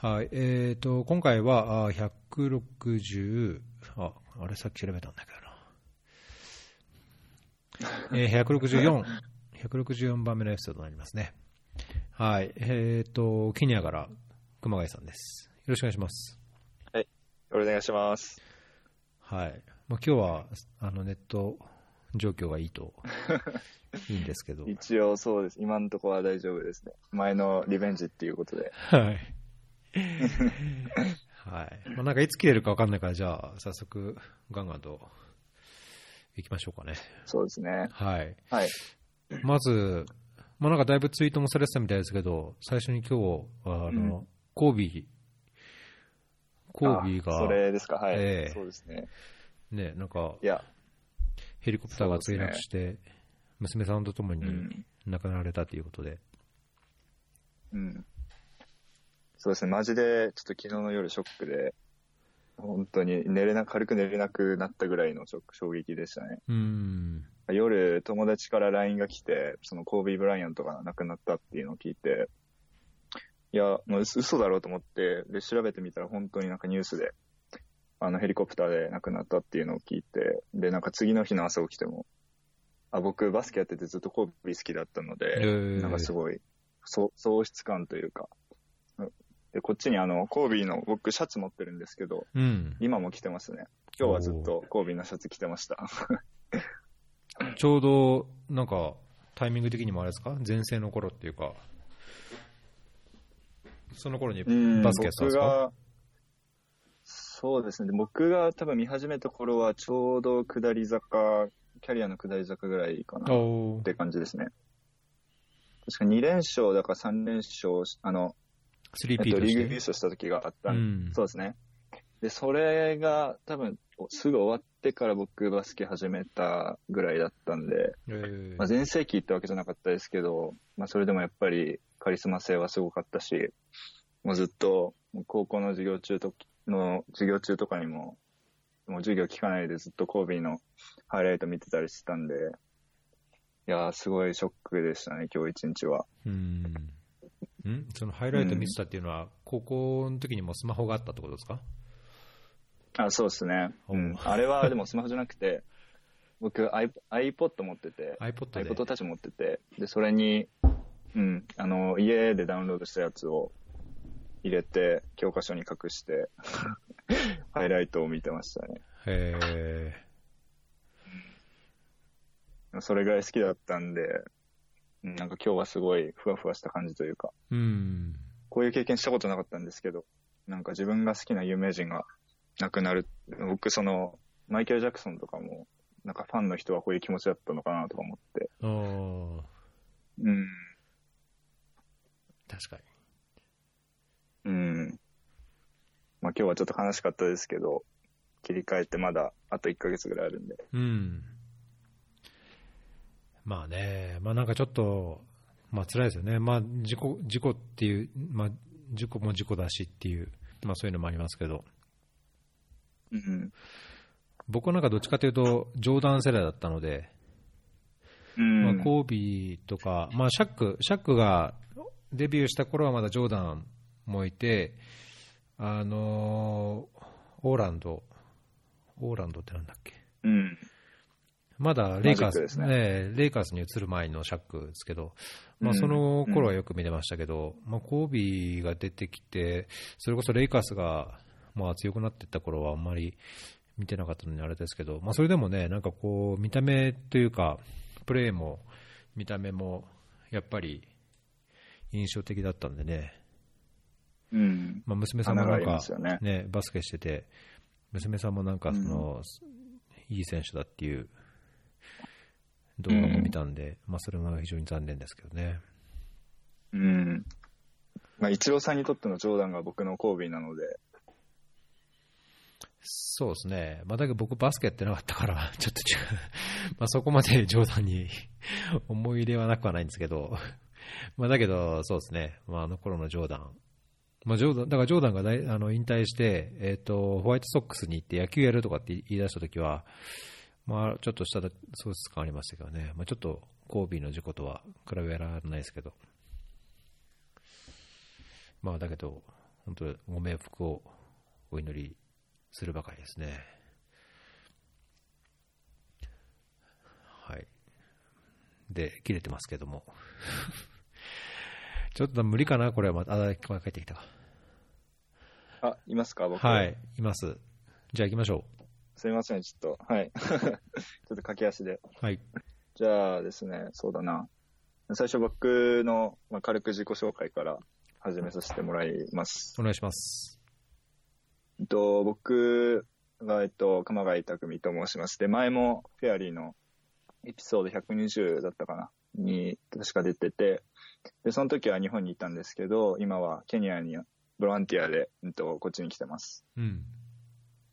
はい、えーと、今回は、あ160、あ、あれさっき調べたんだけどな。えー、164、164番目のエピソードになりますね。はい、えーと、ケニアから熊谷さんです。よろしくお願いします。よろしくお願いします。はい。まあ、今日は、あの、ネット状況がいいと、いいんですけど。一応そうです。今のところは大丈夫ですね。前のリベンジっていうことで。はい。はい。まあ、なんかいつ切れるか分かんないから、じゃあ、早速、ガンガンと行きましょうかね。そうですね。はい。はい。まず、まあ、なんかだいぶツイートもされてたみたいですけど、最初に今日、あの、うんコービー、コービーが、あそれですか。はい。ええそうですね。ね、なんかい、や、ヘリコプターが墜落して、娘さんと共にうん。亡くなられたということで、うん。そうですね。マジで、ちょっと昨日の夜ショックで、本当に寝れな、軽く寝れなくなったぐらいのショック、衝撃でしたね。うーん、夜、友達から LINE が来て、そのコービー・ブライアントが亡くなったっていうのを聞いて、いや、もう嘘嘘だろうと思って、で、調べてみたら本当になんかニュースで、あのヘリコプターで亡くなったっていうのを聞いて、で、なんか次の日の朝起きても、あ、僕バスケやっててずっとコービー好きだったので、えーなんかすごい、そ喪失感というか、うんで、こっちにあの、コービーの、僕シャツ持ってるんですけど、うん、今も着てますね。今日はずっとコービーのシャツ着てました。ちょうど、なんか、タイミング的にもあれですか？前世の頃っていうか、その頃にうんバスケやってたんですか？僕が、そうですね。で僕が多分見始めた頃は、ちょうど下り坂、キャリアの下り坂ぐらいかなって感じですね。確か2連勝だから3連勝し、あの、スリーえっと、ピーとリーグ優。勝した時があったうんそうですね。で、それが多分、すぐ終わってから僕バスケ始めたぐらいだったんで、えーまあ、全盛期ってわけじゃなかったですけど、まあ、それでもやっぱりカリスマ性はすごかったし、もうずっと高校の授業中との授業中とかにも、もう授業聞かないでずっとコービーのハイライト見てたりしてたんで、いやー、すごいショックでしたね、今日一日は。うん。ん？そのハイライト見てたっていうのは、高校の時にもスマホがあったってことですか？あ、そうですね。おうん。あれはでもスマホじゃなくて、僕 iP- iPod 持ってて、iPod で。iPod Touch 持ってて、で、それに、うん、あの、家でダウンロードしたやつを入れて、教科書に隠して、ハイライトを見てましたね。へそれぐらい好きだったんで、うんなんか今日はすごいふわふわした感じというか、ーうん。こういう経験したことなかったんですけど、なんか自分が好きな有名人が亡くなる。僕、その、マイケル・ジャクソンとかも、なんかファンの人はこういう気持ちだったのかなとか思って、うん、確かに。うん。まあ今日はちょっと悲しかったですけど、切り替えてまだあと1ヶ月ぐらいあるんで。うん。まあね、まあなんかちょっと、まあ辛いですよね。まあ事故、事故っていう、まあ事故も事故だしっていう、まあそういうのもありますけど、うん。僕はなんかどっちかというと、ジョーダン世代だったので、うん。まあ、コービーとか、まあ、シャック、シャックがデビューした頃はまだジョーダンもいて、あのーオーランド、オーランドってなんだっけ、うん。まだレイカーズ、ですね。ねレイカーズに移る前のシャックですけど、まあ、うんその頃はよく見てましたけど、まあ、コービーが出てきて、それこそレイカーズがまあ強くなっていった頃はあんまり見てなかったのにあれですけど、まあ、それでもね、なんかこう、見た目というか、プレーも見た目もやっぱり印象的だったんでね、うん。まあ、娘さんもなんかね。ね、バスケしてて、娘さんもなんかその、いい選手だっていう動画も見たんで、まあそれが非常に残念ですけどね。うん。まあ、イチローさんにとってのジョーダンが僕のコービーなので、そうですね、まあ、だけど僕、バスケやってなかったから、ちょっと違う。まあそこまで冗談に 思い入れはなくはないんですけど、まあだけど、そうですね、まあ、あの頃のジョーダン、まあ、ジョーダンだからジョーダンが大あの引退して、えーと、ホワイトソックスに行って野球やるとかって言い出したときは、まあ、ちょっとした喪失感ありましたけどね、まあ、ちょっとコービーの事故とは比べられないですけど、まあだけど、本当ご冥福をお祈りするばかりですね。はい。で、切れてますけども。ちょっと無理かな、これはまた、あ、帰ってきたか。あ、いますか僕。はい、います。じゃあ行きましょすみません、ちょっと。はい。ちょっと駆け足で。う。はい。じゃあですね、そうだな。最初僕の、まあ、軽く自己紹介から始めさせてもらいます。お願いします。えっと、僕が、えっと、熊谷匠と申しまして、前もフェアリーのエピソード120だったかな？に確か出てて、で、その時は日本にいたんですけど、今はケニアにボランティアで、えっと、こっちに来てます。うん。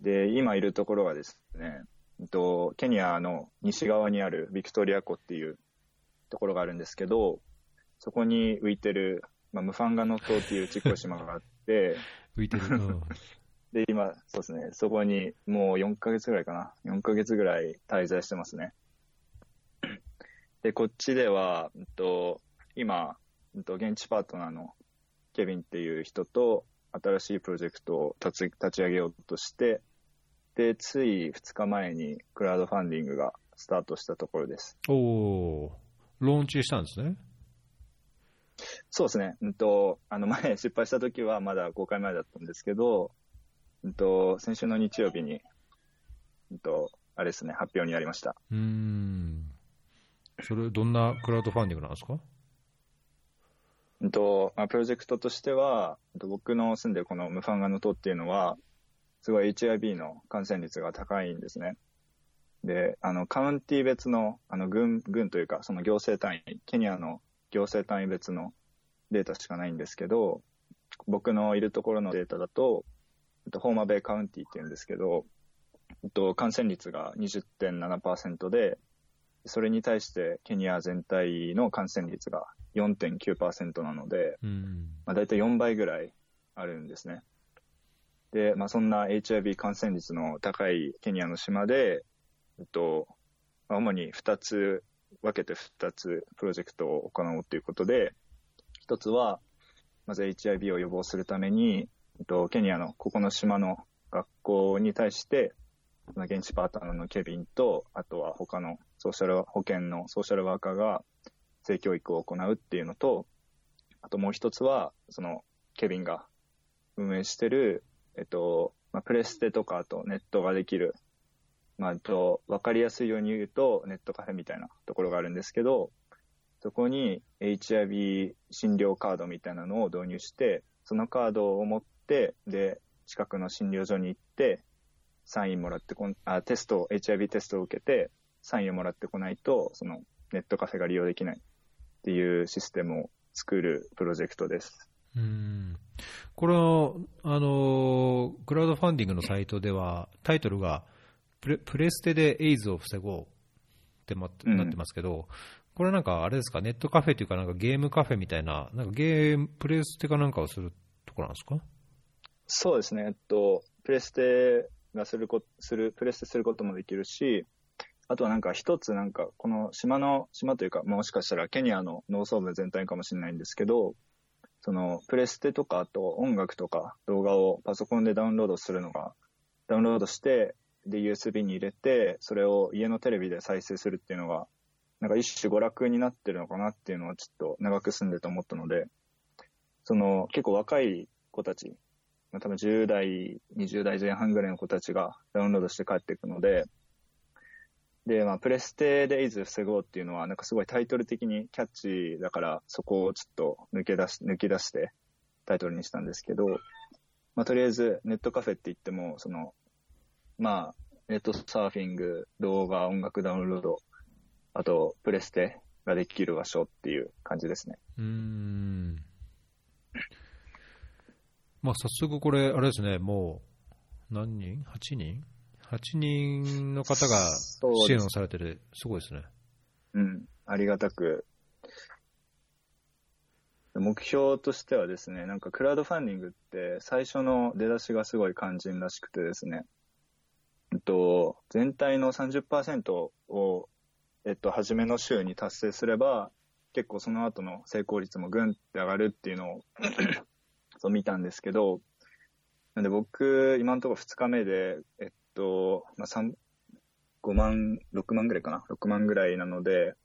で、今いるところはですね、と、ケニアの西側にあるビクトリア湖っていうところがあるんですけど、そこに浮いてる、まあ、ムファンガノ島っていうちっこい島があって、浮いてる。うん。で、今、そうですね、そこにもう4ヶ月ぐらいかな。4ヶ月ぐらい滞在してますね。で、こっちでは、うんと、今、うんと、現地パートナーのケビンっていう人と、新しいプロジェクトを立ち立ち上げようとして、で、つい2日前にクラウドファンディングがスタートしたところです。おー、ローンチしたんですね。そうですね。うんと、あの前失敗した時はまだ公開前だったんですけど、うんと、先週の日曜日に、うんと、あれですね、発表になりました。うーん。それ、どんなクラウドファンディングなんですか？うんと、まあ、プロジェクトとしては、んと僕の住んでるこのムファンガの島っていうのは、すごい HIV の感染率が高いんですね。で、あの、カウンティ別の、あの、軍、軍というか、その行政単位、ケニアの行政単位別のデータしかないんですけど、僕のいるところのデータだと、とホーマベイカウンティっていうんですけど、と、感染率が20.7%で、それに対してケニア全体の感染率が4.9%なので、うん。まあ、大体4倍ぐらいあるんですね。で、まあ、そんな HIV 感染率の高いケニアの島で、えっと、まあ主に2つ、分けて2つプロジェクトを行おうということで、1つは、まず HIV を予防するために、えっと、ケニアのここの島の学校に対して、その現地パートナーのケビンと、あとは他のソーシャル、保健のソーシャルワーカーが性教育を行うっていうのと、あともう一つは、その、ケビンが運営してる、えっと、まあ、プレステとか、あとネットができる、まあ、と、わかりやすいように言うと、ネットカフェみたいなところがあるんですけど、そこに HIV 診療カードみたいなのを導入して、そのカードを持って、で、近くの診療所に行って、サインもらってこん、あ、テストを、HIV テストを受けて、サインをもらってこないと、その、ネットカフェが利用できないっていうシステムを作るプロジェクトです。うん。これは、あの、クラウドファンディングのサイトでは、タイトルが、プレプレステでエイズを防ごうってまうんなってますけど、これなんかあれですか、ネットカフェというか、なんかゲームカフェみたいな、なんかゲーム、プレステかなんかをするところなんですか？そうですね。えっと、プレステがするこ、する、プレステすることもできるし、あとはなんか一つなんか、この島の、島というか、もしかしたらケニアの農村部全体かもしれないんですけど、その、プレステとか、あと音楽とか動画をパソコンでダウンロードするのが、ダウンロードして、で、USB に入れて、それを家のテレビで再生するっていうのが、なんか一種娯楽になってるのかなっていうのはちょっと長く住んでて思ったので、その、結構若い子たち、多分10代、20代前半ぐらいの子たちがダウンロードして帰っていくので、で、まあ、プレステでエイズ防ごうっていうのは、なんかすごいタイトル的にキャッチーだから、そこをちょっと抜け出し、抜き出してタイトルにしたんですけど、まあ、とりあえずネットカフェって言っても、その、まあ、ネットサーフィング、動画、音楽ダウンロード、あと、プレステができる場所っていう感じですね。うん。まあ、早速これ、あれですね、もう、何人 ?8 人 ?8 人の方が支援をされてる、すごいですね。うん、ありがたく。目標としてはですね、なんかクラウドファンディングって最初の出だしがすごい肝心らしくてですね、えっと、全体の30%を、えっと、初めの週に達成すれば、結構その後の成功率もぐんって上がるっていうのを、と見たんですけど、なんで僕、今のところ2日目で、えっと、まあ、3、5万、6万ぐらいかな ?6 万ぐらいなので、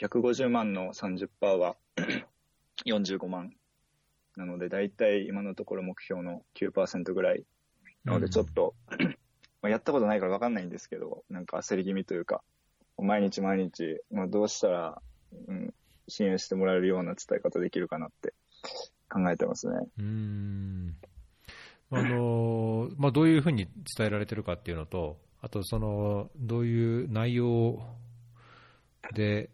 150万の30%は 45万。なので、大体今のところ目標の9%ぐらい。なので、ちょっと、まあやったことないから分かんないんですけど、なんか焦り気味というか、毎日毎日、まあ、どうしたら、うん、支援してもらえるような伝え方できるかなって考えてますね。うん。あのまあ、どういうふうに伝えられてるかっていうのと、あとそのどういう内容で、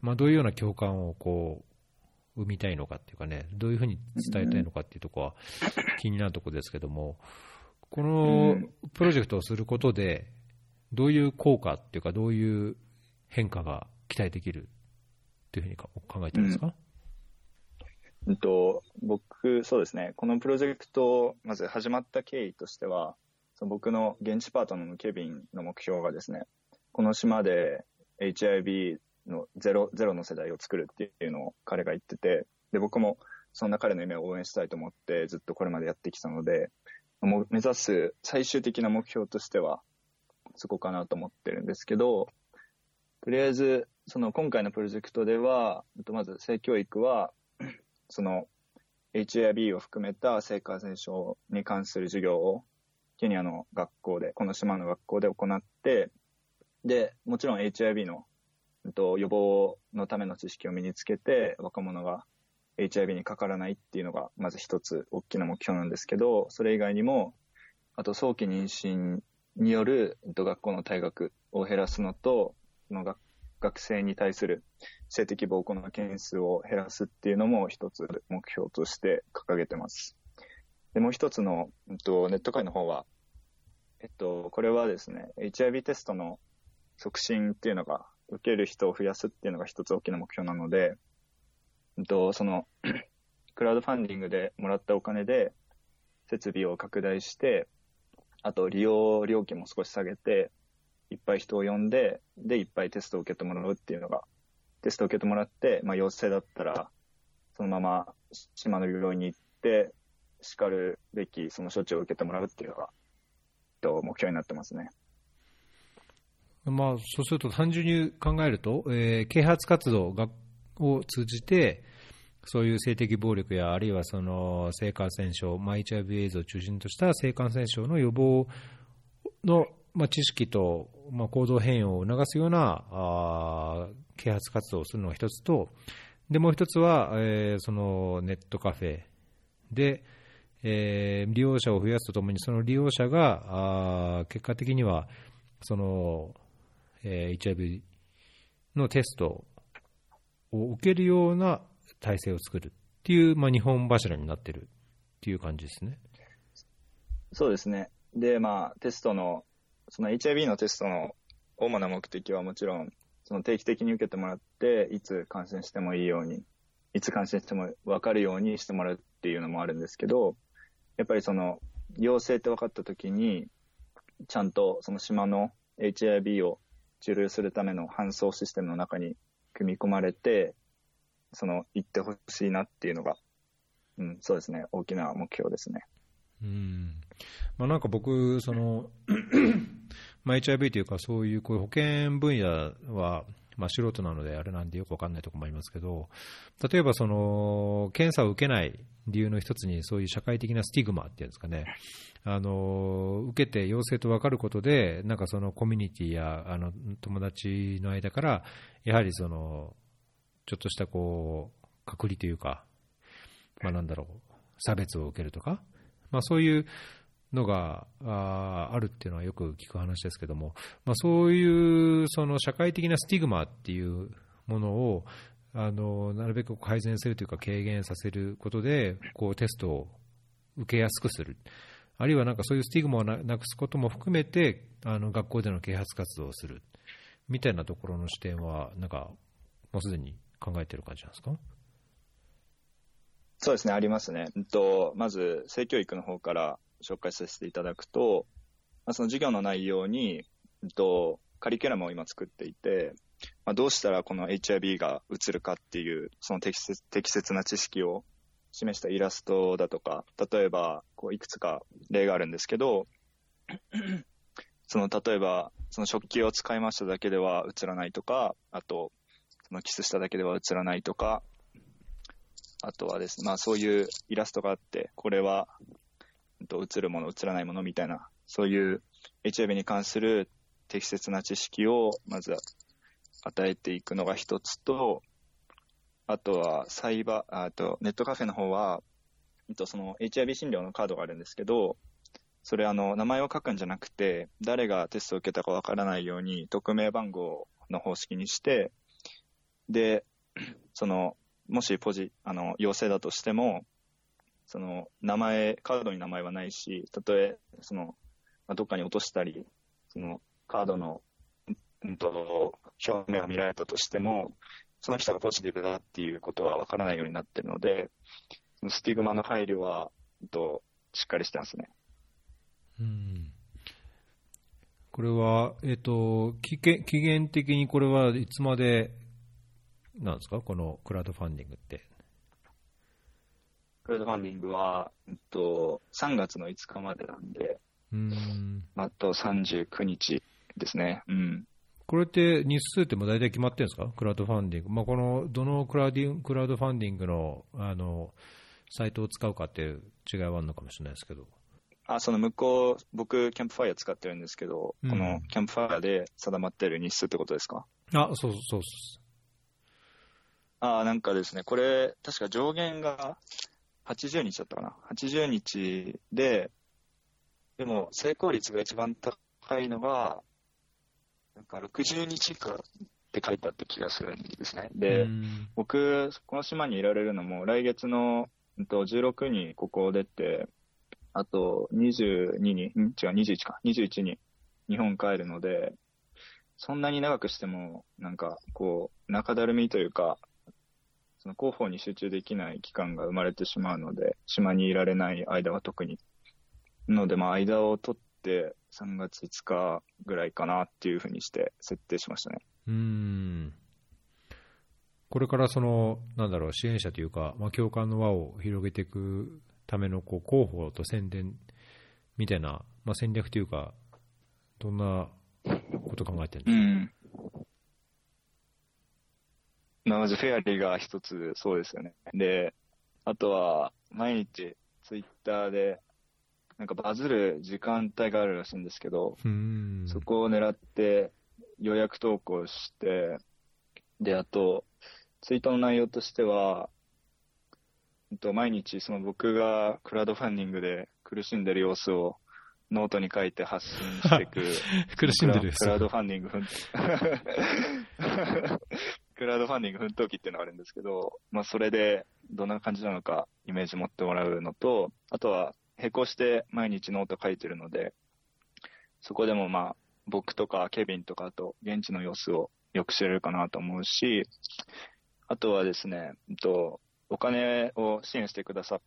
まあ、どういうような共感をこう生みたいのかっていうかね、どういうふうに伝えたいのかっていうところは気になるところですけども、このプロジェクトをすることで、どういう効果っていうか、どういう変化が期待できるっていうふうに考えてますか、うんと、僕、そうですね、このプロジェクト、まず始まった経緯としては、その僕の現地パートナーのケビンの目標がですね、この島で HIV のゼロゼロの世代を作るっていうのを彼が言ってて、で、僕もそんな彼の夢を応援したいと思ってずっとこれまでやってきたので、もう目指す最終的な目標としては、そこかなと思ってるんですけど、とりあえず、その今回のプロジェクトでは、まず性教育は、その HIV を含めた性感染症に関する授業をケニアの学校で、この島の学校で行って、で、もちろん HIV のえっと予防のための知識を身につけて、若者が HIV にかからないっていうのが、まず一つ大きな目標なんですけど、それ以外にも、あと早期妊娠によるえっと学校の退学を減らすのと、その学学生に対する性的暴行の件数を減らすっていうのも一つ目標として掲げてます。で、もう一つの、えっと、ネット会の方は、えっと、これはですね、HIV テストの促進っていうのが、受ける人を増やすっていうのが一つ大きな目標なので、えっと、その、クラウドファンディングでもらったお金で、設備を拡大して、あと利用料金も少し下げて、いっぱい人を呼んで、で、いっぱいテストを受けてもらうっていうのが、テストを受けてもらって、まあ、陽性だったら、そのまま島の病院に行って、叱るべきその処置を受けてもらうっていうのが、と目標になってますね。まあ、そうすると単純に考えると、えー、啓発活動がを通じて、そういう性的暴力や、あるいはその性感染症、まあ、HIV エイズを中心とした性感染症の予防の、まあ、知識と、まあ、行動変容を促すようなあ啓発活動をするのが一つと、でもう一つは、えー、そのネットカフェで、えー、利用者を増やすとともに、その利用者があ結果的にはその、えー、HIV のテストを受けるような体制を作るっていう、まあ、日本柱になってるっていう感じですね。そうですね。で、まあ、テストの、その HIV のテストの主な目的はもちろん、その定期的に受けてもらって、いつ感染してもいいように、いつ感染しても分かるようにしてもらうっていうのもあるんですけど、やっぱりその、陽性って分かった時に、ちゃんとその島の HIV を治療するための搬送システムの中に組み込まれて、その、行ってほしいなっていうのが、うん、そうですね、大きな目標ですね。うんまあ、なんか僕、そのまあ、HIV というか、そういうこういう保険分野は、まあ、素人なのであれなんでよくわかんないところもありますけど、例えばその検査を受けない理由の一つに、そういう社会的なスティグマっていうんですかね、あの受けて陽性と分かることで、なんかそのコミュニティやあの友達の間から、やはりそのちょっとしたこう隔離というか、まあ、なんだろう、差別を受けるとか、まあ、そういうのがああるっていうのはよく聞く話ですけども、まあ、そういうその社会的なスティグマっていうものをあのなるべく改善するというか軽減させることでこうテストを受けやすくする、あるいはなんかそういうスティグマをなくすことも含めてあの学校での啓発活動をする。みたいなところの視点はなんかもうすでに考えてる感じなんですか？そうですね、ありますね。とまず、性教育の方から紹介させていただくと、まあ、その授業の内容に、とカリキュラムを今作っていて、まあ、どうしたらこの HIV がうつるかっていう、その適切適切な知識を示したイラストだとか、例えば、こう、いくつか例があるんですけど、その、例えば、その食器を使いましただけでは映らないとか、あと、そのキスしただけでは映らないとか、あとはですね、まあそういうイラストがあって、これは、と映るもの、映らないものみたいな、そういう HIV に関する適切な知識をまず与えていくのが一つと、あとはサイバー、あとネットカフェの方は、とその HIV 診療のカードがあるんですけど、それあの名前を書くんじゃなくて、誰がテストを受けたかわからないように匿名番号の方式にして、で、その、もしポジ、あの、陽性だとしても、その、名前、カードに名前はないし、たとえ、その、まあどっかに落としたり、その、カードの、うんと、表面を見られたとしても、その人がポジティブだっていうことはわからないようになってるので、そのスティグマの配慮は、と、しっかりしてますね。うんこれは、えっ、と期限、期限的にこれはいつまでなんですか、このクラウドファンディングって。クラウドファンディングは、うんと、3月の5日までなんで、うんまああと39日ですね。うん。これって日数ってもう大体決まってるんですか、クラウドファンディング。まあ、このどのクラウディンクラウドファンディングのあのサイトを使うかっていう違いはあるのかもしれないですけど。あ、その向こう、僕、キャンプファイヤー使ってるんですけど、うんこのキャンプファイヤーで定まってる日数ってことですか？あ、そうそうそうあ、なんかですね、これ、確か上限が80日だったかな？80日で、でも成功率が一番高いのが、なんか60日以下って書いてあった気がするんですね。で、うん僕、この島にいられるのも、来月の、うんと、16にここを出て、あと22に、ん？違う、21か、21に日本帰るので、そんなに長くしても、なんか、こう、中だるみというか、その広報に集中できない期間が生まれてしまうので、島にいられない間は特に。なので、まあ、間を取って、3月5日ぐらいかなっていうふうにして設定しましたね。うんこれからその、なんだろう、支援者というか、まあ、共感の輪を広げていくためのこう広報と宣伝みたいな、まあ、戦略というか、どんなこと考えてるんですか、うん。まあまずフェアリーが一つそうですよね。で、あとは毎日ツイッターでなんかバズる時間帯があるらしいんですけど、うんそこを狙って予約投稿して、で、あと、ツイートの内容としては、うんと毎日その僕がクラウドファンディングで苦しんでる様子をノートに書いて発信していく。苦しんでるクラウドファンディング奮クラウドファンディング奮闘記っていうのがあるんですけど、まあそれでどんな感じなのかイメージ持ってもらうのと、あとは並行して毎日ノート書いてるので、そこでもまあ僕とかケビンとかあと現地の様子をよく知れるかなと思うし、あとはですね、とお金を支援してくださ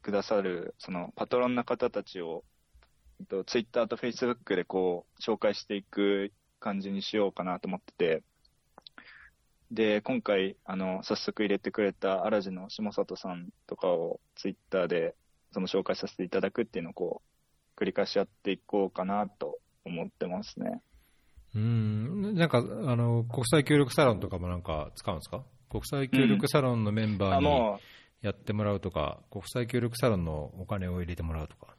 くださるそのパトロンの方たちを、ツイッターとフェイスブックでこう、紹介していく感じにしようかなと思ってて、で、今回、あの、早速入れてくれたアラジの下里さんとかをツイッターで、その紹介させていただくっていうのをこう、繰り返しやっていこうかなと思ってますね。うんなんかあの国際協力サロンとかもなんか使うんですか？国際協力サロンのメンバーあ、にもやってもらうとか、国際協力サロンのお金を入れてもらうとか。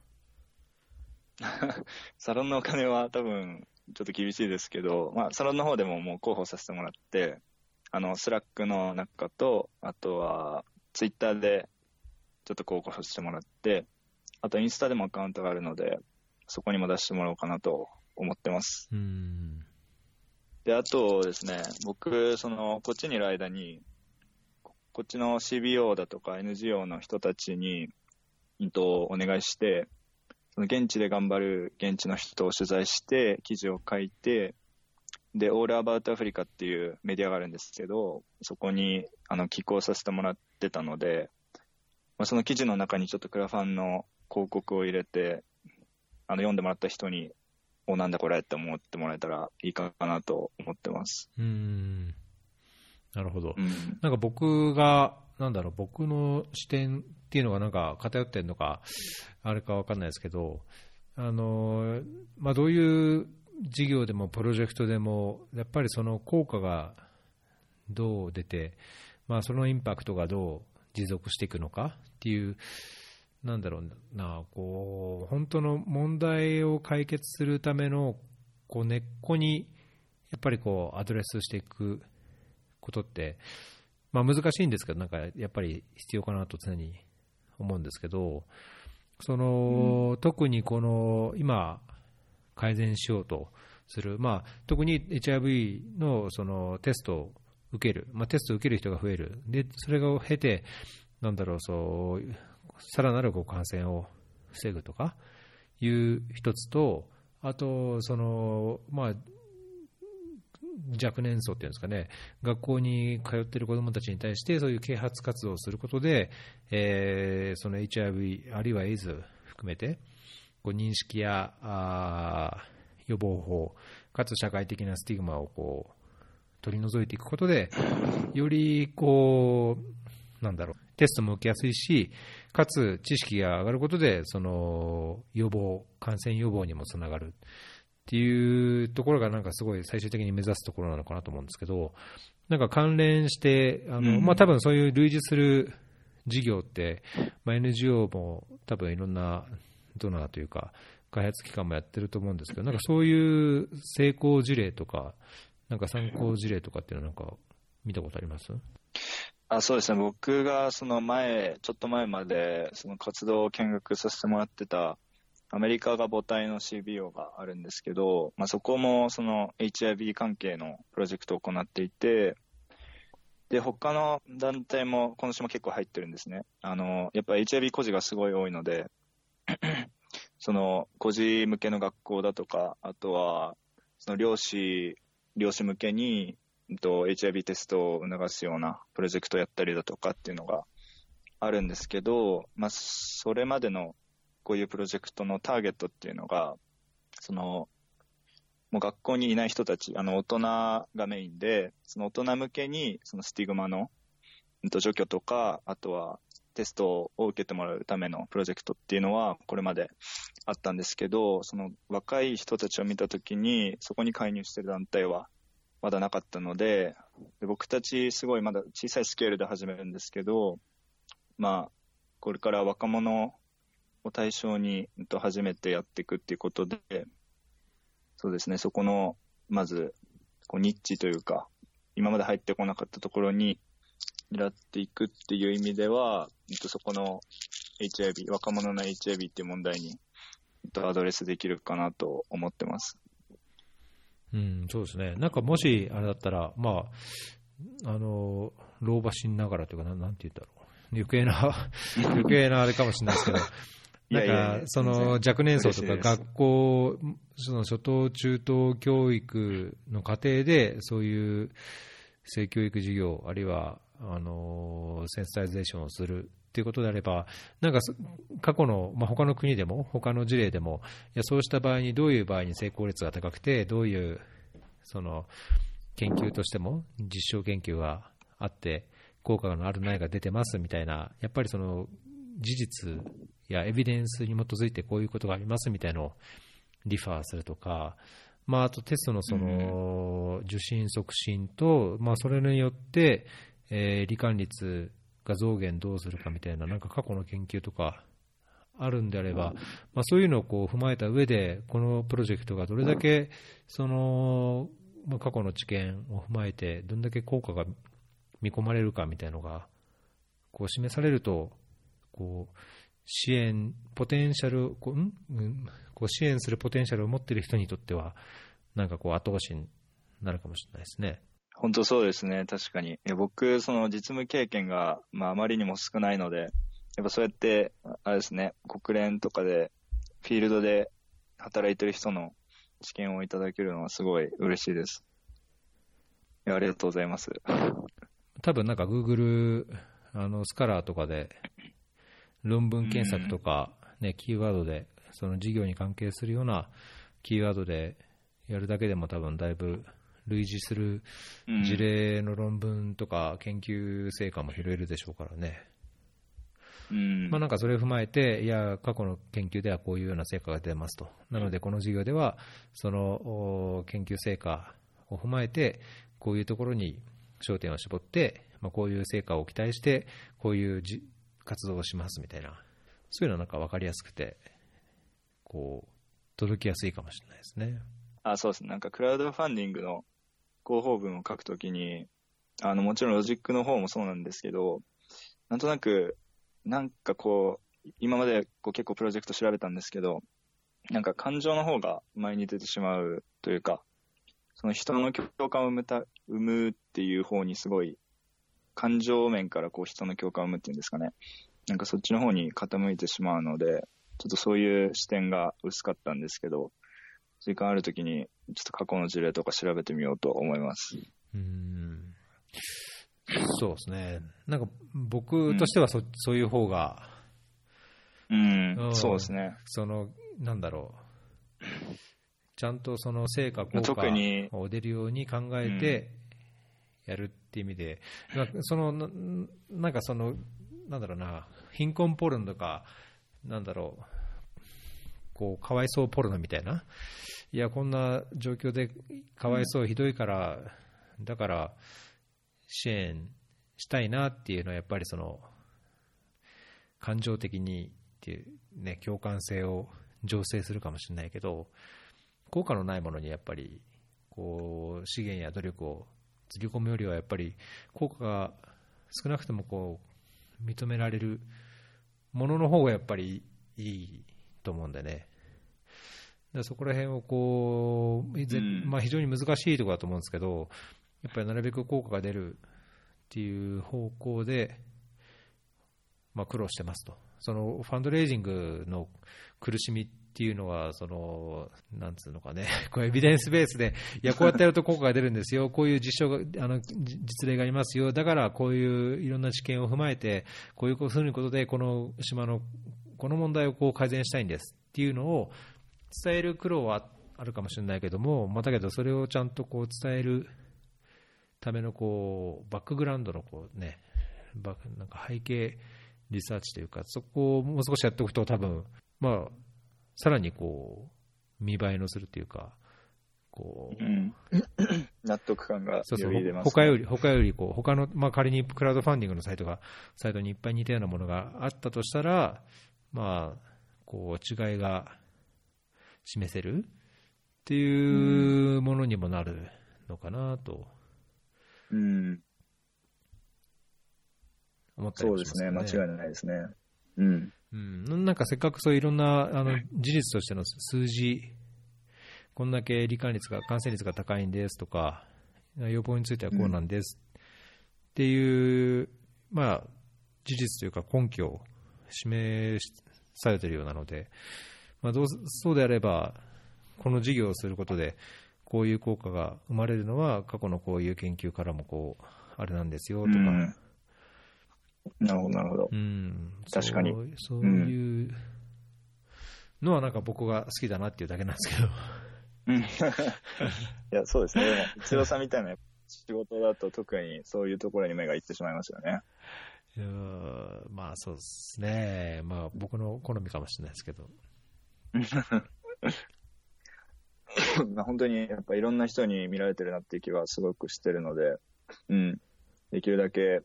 う、サロンのお金は多分、ちょっと厳しいですけど、まあ、サロンの方でももう広報させてもらって、あの、 Slack の中と、あとは、ツイッターで、ちょっと広報させてもらって、あとインスタでもアカウントがあるので、そこにも出してもらおうかなと思ってます。うんで、あとですね、僕、その、こっちにいる間に、ここっちの CBO だとか NGO の人たちに、うんと、お願いして、その現地で頑張る現地の人を取材して、記事を書いて、で、オールアバウトアフリカっていうメディアがあるんですけど、そこに、あの、寄稿させてもらってたので、まあ、その記事の中にちょっとクラファンの広告を入れて、あの、読んでもらった人に、お、なんだこれって思ってもらえたらいいかなと思ってます。うんなるほど。うん。なんか僕が、なんだろう、僕の視点っていうのがなんか偏ってるのか、あれか分かんないですけど、あのまあ、どういう事業でもプロジェクトでも、やっぱりその効果がどう出て、まあ、そのインパクトがどう持続していくのかっていう、なんだろうな、こう本当の問題を解決するためのこう根っこにやっぱりこうアドレスしていくことって、まあ、難しいんですけど、なんかやっぱり必要かなと常に思うんですけど、その、うん、特にこの今、改善しようとする、まあ、特に HIV のそのテストを受ける、まあ、テストを受ける人が増える、でそれを経て、なんだろう、そうさらなる感染を防ぐとかいう一つと、あと、そのまあ、若年層っていうんですかね、学校に通っている子どもたちに対して、そういう啓発活動をすることで、えー、その HIV、あるいはエイズ含めて、こう認識やあ予防法、かつ社会的なスティグマをこう取り除いていくことで、よりこう、なんだろう、テストも受けやすいし、かつ知識が上がることで、その予防、感染予防にもつながる。っていうところが、なんかすごい最終的に目指すところなのかなと思うんですけど、なんか関連して、あの、うん、まあ多分そういう類似する事業って、まあ、NGO も多分いろんなドナーというか、開発機関もやってると思うんですけど、なんかそういう成功事例とか、なんか参考事例とかっていうのは、なんか見たことあります？あそうですね、僕がその前、ちょっと前までその活動を見学させてもらってた、アメリカが母体の CBO があるんですけど、まあ、そこもその HIV 関係のプロジェクトを行っていて、で、他の団体も今年も結構入ってるんですね。あの、やっぱ HIV 孤児がすごい多いので、その孤児向けの学校だとか、あとは、その漁師、漁師向けに、と HIV テストを促すようなプロジェクトをやったりだとかっていうのがあるんですけど、まあ、それまでのこういうプロジェクトのターゲットっていうのが、その、もう学校にいない人たち、あの、大人がメインで、その大人向けに、そのスティグマの、除去とか、あとは、テストを受けてもらうためのプロジェクトっていうのはこれまであったんですけど、その若い人たちを見たときに、そこに介入してる団体はまだなかったので、で僕たちすごいまだ小さいスケールで始めるんですけど、まあ、これから若者を対象に初めてやっていくっていうことで、そうですね、そこの、まず、こうニッチというか、今まで入ってこなかったところに狙っていくっていう意味では、そこの HIV、若者の HIV っていう問題にアドレスできるかなと思ってます。うん、そうですね。なんかもし、あれだったら、まあ、あの、老婆心ながらというか、なんなんて言うんだろう。余計な、余計なあれかもしれないですけど、なんか、その若年層とか学校、その初等中等教育の過程で、そういう性教育事業、あるいは、あの、センスタイゼーションをするっていうことであれば、なんか過去の、まあ、他の国でも、他の事例でも、いやそうした場合にどういう場合に成功率が高くて、どういうその研究としても実証研究があって、効果のあるないが出てますみたいな、やっぱりその事実やエビデンスに基づいてこういうことがありますみたいなのをリファーするとか、まあ、あとテストのその受信促進と、まあ、それによって、えー、罹患率が増減どうするかみたいな、なんか過去の研究とかあるんであれば、まあ、そういうのをこう踏まえた上で、このプロジェクトがどれだけその、まあ、過去の知見を踏まえて、どんだけ効果が見込まれるかみたいなのがこう示されると、こう支援、ポテンシャル、こう、ん？こう支援するポテンシャルを持っている人にとっては、なんかこう後押しになるかもしれないですね。本当そうですね、確かに。いや僕、その実務経験が、まあ、あまりにも少ないので、やっぱそうやって、あれですね、国連とかで、フィールドで働いてる人の知見をいただけるのはすごい嬉しいです。いやありがとうございます。多分なんか Google、あの、スカラーとかで、論文検索とか、ね、キーワードで、その事業に関係するようなキーワードでやるだけでも多分だいぶ類似するうん事例の論文とか研究成果も拾えるでしょうからね。うん。まあ、なんかそれを踏まえて、いや、過去の研究ではこういうような成果が出ますと、なので、この授業では、そのお研究成果を踏まえて、こういうところに焦点を絞って、まあ、こういう成果を期待して、こういうじ活動をしますみたいな、そういうのはなんか分かりやすくて、こう、届きやすいかもしれないですね。あ、そうですね。なんかクラウドファンディングの広報文を書くときに、あの、もちろんロジックの方もそうなんですけど、なんとなく、なんかこう、今までこう結構プロジェクト調べたんですけど、なんか感情の方が前に出てしまうというか、その人の共感を生むた生むっていう方にすごい、感情面からこう人の共感を生むっていうんですかね。なんかそっちの方に傾いてしまうので、ちょっとそういう視点が薄かったんですけど、時間あるときに、ちょっと過去の事例とか調べてみようと思います。うーん。そうですね。なんか僕としてはそ,、そういう方が、うん、うん。そうですね。その、なんだろう、ちゃんとその成果、効果を出るように考えてやるっていう意味で、なんかそのななんかその、なんだろうな、貧困ポルノとか、なんだろう、こうかわいそうポルノみたいな、いや、こんな状況でかわいそう、ひどいから、だから支援したいなっていうのは、やっぱりその感情的にっていう、ね、共感性を醸成するかもしれないけど、効果のないものにやっぱりこう資源や努力をつぎ込むよりは、やっぱり効果が少なくともこう認められるものの方がやっぱりいいと思うんでね。だからそこら辺をこう、まあ、非常に難しいところだと思うんですけど、やっぱりなるべく効果が出るっていう方向で、まあ、苦労してますと、そのファンドレイジングの苦しみっていうのは、そのなんつうのかね、こうエビデンスベースで、いや、こうやってやると効果が出るんですよ、こういう実証があのじ実例がありますよ、だからこういういろんな知見を踏まえて、こういうふうにことで、この島のこの問題をこう改善したいんですっていうのを伝える苦労はあるかもしれないけども、まあ、だけど、それをちゃんとこう伝えるためのこうバックグラウンドのこう、ね、バなんか背景リサーチというか、そこをもう少しやっておくと、多分まあさらにこう見栄えのするというか、こううん。納得感がそうそう。他より、他よりこう、他の、まあ、仮にクラウドファンディングのサイトが、サイトにいっぱい似たようなものがあったとしたら、まあ、こう、違いが示せる？っていうものにもなるのかなとうん。思ったりそうでね。もしますすね。間違いないですね。うん。うん、なんかせっかくそういろんなあの事実としての数字、こんだけ罹患率が、感染率が高いんですとか、予防についてはこうなんですっていう、まあ、事実というか根拠を示されているようなので、まあ、どうそうであれば、この事業をすることで、こういう効果が生まれるのは、過去のこういう研究からもこう、あれなんですよとか、うんなるほど、なるほどう。ん、確かにそういうのはなんか僕が好きだなっていうだけなんですけど、うん。いや、そうですね。でも、一郎さんみたいな仕事だと特にそういうところに目がいってしまいますよね。うーんまあそうですね、まあ僕の好みかもしれないですけど、まあ 本当にやっぱいろんな人に見られてるなっていう気はすごくしてるので、うん。できるだけ、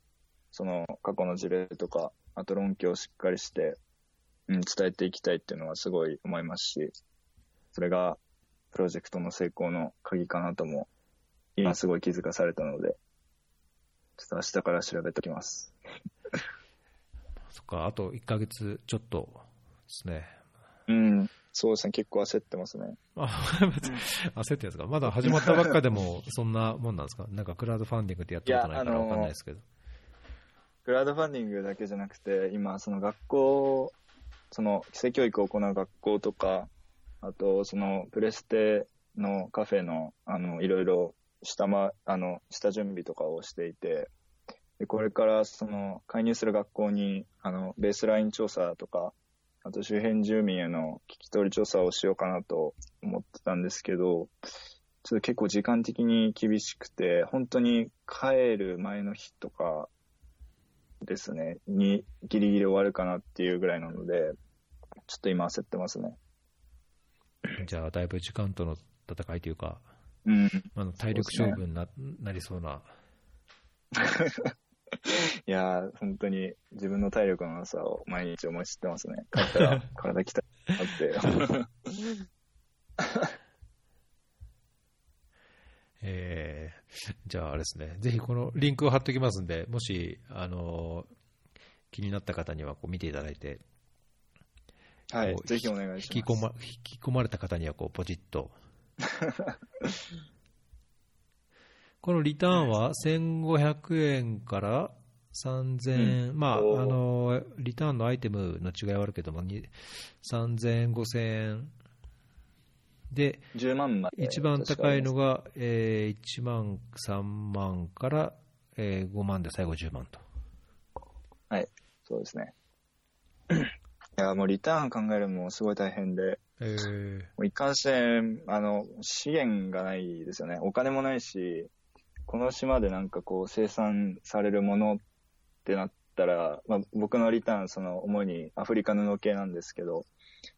その過去の事例とか、あと論拠をしっかりして、うん、伝えていきたいっていうのはすごい思いますし、それがプロジェクトの成功の鍵かなとも、今すごい気づかされたので、ちょっと明日から調べておきます。そっか、あと1ヶ月ちょっとですね。うん。そうですね。結構焦ってますね。焦ってるんですか、まだ始まったばっかでもそんなもんなんですか、なんかクラウドファンディングってやったことないからかんないですけど。クラウドファンディングだけじゃなくて、今、その学校、その規制教育を行う学校とか、あと、そのプレステのカフェの、あの、いろいろ下ま、あの、下準備とかをしていて、で、これからその介入する学校に、あの、ベースライン調査とか、あと周辺住民への聞き取り調査をしようかなと思ってたんですけど、ちょっと結構時間的に厳しくて、本当に帰る前の日とかですね、にギリギリ終わるかなっていうぐらいなので、ちょっと今焦ってますね。じゃあ、だいぶ時間との戦いというか、うん。あの体力勝負にな,、なりそうな。いやー、本当に自分の体力のなさを毎日思い知ってますね。帰ったら 体鍛えたって。えー、じゃあ、あれですね、ぜひこのリンクを貼っておきますんで、もし、あのー気になった方にはこう見ていただいて、はいぜひお願いします。引き込ま引き込まれた方にはこうポチッと。このリターンは1500円から3000円、まあ、あの、リターンのアイテムの違いはあるけども、に3000円、5000円。で、10万まで。一番高いのが、えー1万、3万から、えー5万で最後10万と。そうですね。いや、もうリターン考えるのもすごい大変で、えーもう一貫して、あの、資源がないですよね。お金もないし、この島でなんかこう生産されるものってなったら、まあ、僕のリターン、その主にアフリカ布系なんですけど、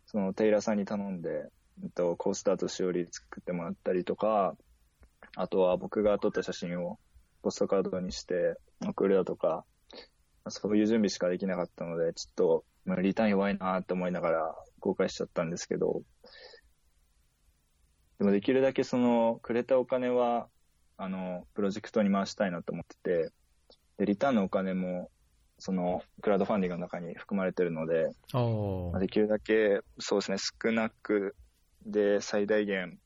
そのテイラーさんに頼んで、えっと、コースターとしおり作ってもらったりとか、あとは僕が撮った写真をポストカードにして送るだとか、そういう準備しかできなかったので、ちょっと、まあリターン弱いなって思いながら公開しちゃったんですけど、でもできるだけその、くれたお金は、あの、プロジェクトに回したいなと思ってて、で、リターンのお金も、その、クラウドファンディングの中に含まれてるので、できるだけ、そうですね、少なくで最大限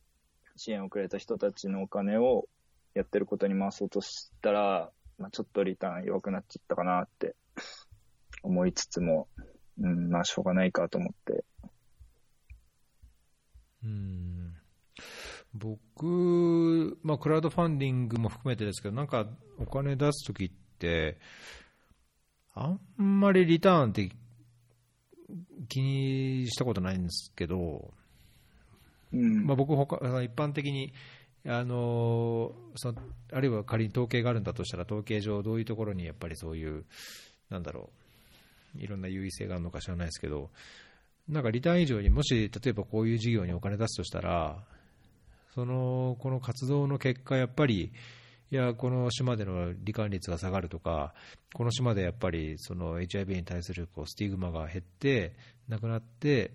支援をくれた人たちのお金をやってることに回そうとしたら、まあ、ちょっとリターン弱くなっちゃったかなって思いつつも、うん、まあ、しょうがないかと思って。うん僕、まあ、クラウドファンディングも含めてですけど、なんかお金出すときって、あんまりリターンって気にしたことないんですけど、うん。まあ、僕他、一般的に、あのそのあるいは仮に統計があるんだとしたら、統計上、どういうところにやっぱりそういう、なんだろう、いろんな優位性があるのか知らないですけど、なんかリターン以上にもし、例えばこういう事業にお金出すとしたら、そのこの活動の結果、やっぱり、いや、この島での罹患率が下がるとか、この島でやっぱりその HIV に対するこうスティグマが減って、なくなって、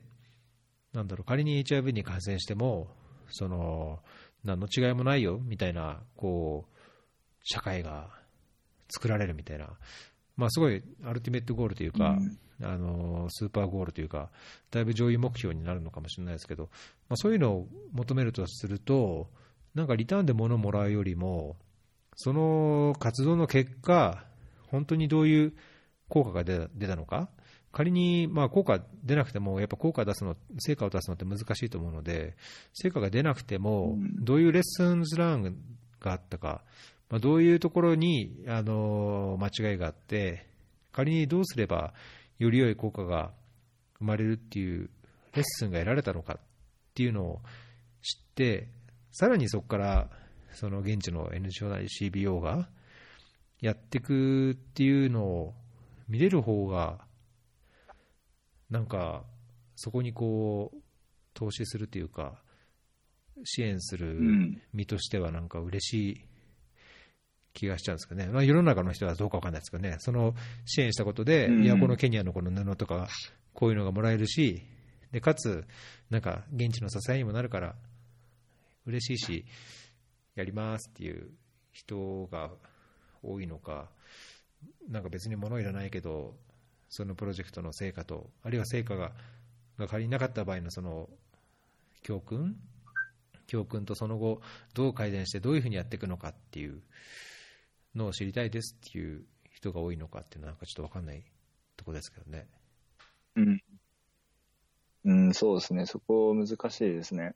なんだろう、仮に HIV に感染しても、その、何の違いもないよ、みたいな、こう、社会が作られるみたいな、まあ、すごいアルティメットゴールというか、うん。あのスーパーゴールというか、だいぶ上位目標になるのかもしれないですけど、まあ、そういうのを求めるとすると、なんかリターンで物をもらうよりも、その活動の結果、本当にどういう効果が出た出たのか、仮にまあ効果出なくても、やっぱ効果出すの、成果を出すのって難しいと思うので、成果が出なくてもう、ん。どういうレッスンズランがあったか、まあ、どういうところにあの間違いがあって、仮にどうすればより良い効果が生まれるっていうレッスンが得られたのかっていうのを知って、さらにそこからその現地の NGO なり CBO がやっていくっていうのを見れる方が、なんかそこにこう投資するというか、支援するうん。身としてはなんか嬉しい気がしちゃうんですかね、まあ、世の中の人はどうかわかんないですけどね、その支援したことで、うん。いや、このケニアのこの布とか、こういうのがもらえるし、でかつ、なんか現地の支えにもなるから、嬉しいし、やりますっていう人が多いのか、なんか別に物いらないけど、そのプロジェクトの成果と、あるいは成果がが仮になかった場合のその教訓？教訓とその後、どう改善してどういうふうにやっていくのかっていうのを知りたいですっていう人が多いのかっていうのは、なんかちょっと分かんないところですけどね。うん。うん、そうですね。そこ難しいですね。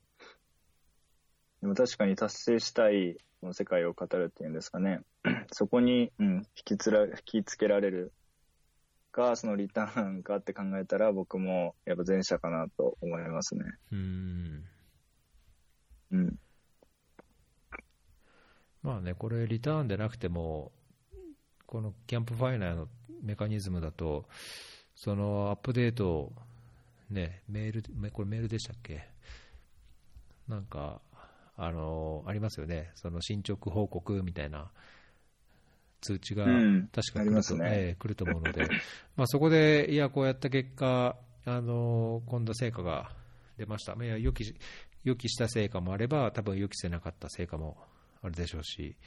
でも確かに達成したいこの世界を語るっていうんですかね。そこに、うん、引きつら、引きつけられるか、そのリターンかって考えたら僕もやっぱ前者かなと思いますね。うーんうん。まあね、これ、リターンでなくても、このキャンプファイナーのメカニズムだと、そのアップデートを、ね、メール、めこれメールでしたっけ？なんか、あの、ありますよね。その進捗報告みたいな通知がうん確か来ると,、ありますねええ来ると思うので、まあそこで、いや、こうやった結果、あの、今度成果が出ました。いや予期予期した成果もあれば、多分予期せなかった成果もあるでしょうし、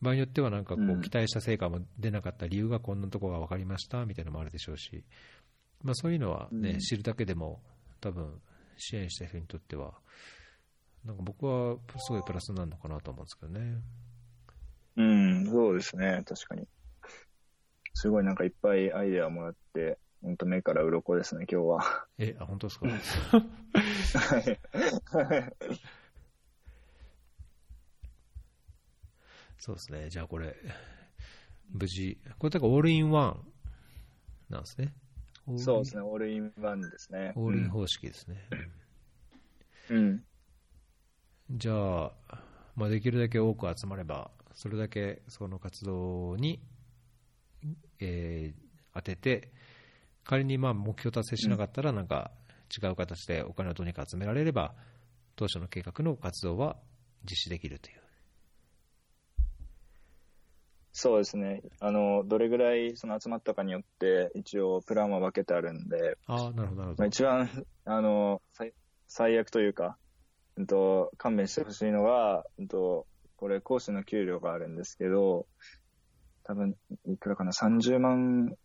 場合によってはなんかこううん期待した成果も出なかった理由がこんなところが分かりましたみたいなのもあるでしょうし、まあ、そういうのはね、うん知るだけでも、多分支援した人にとっては、なんか僕はすごいプラスになるのかなと思うんですけどね。うん、そうですね、確かに。すごいなんかいっぱいアイデアもらって、本当目から鱗ですね、今日は。え、あ、本当ですか？はい。そうですね。じゃあこれ、無事、これだからオールインワンなんですね。そうですね、オールインワンですね。オールイン方式ですね。うん。じゃあ、まあ、できるだけ多く集まれば、それだけその活動に、えー当てて、仮にまあ目標達成しなかったら、なんか違う形でお金をどうにか集められれば、当初の計画の活動は実施できるという。そうですね。あの、どれぐらいその集まったかによって、一応プランは分けてあるんで、ああ、なるほど、なるほまあ、ど。一番、あの、最最悪というか、うんと、勘弁してほしいのが、うんと、これ講師の給料があるんですけど、多分、いくらかな、30万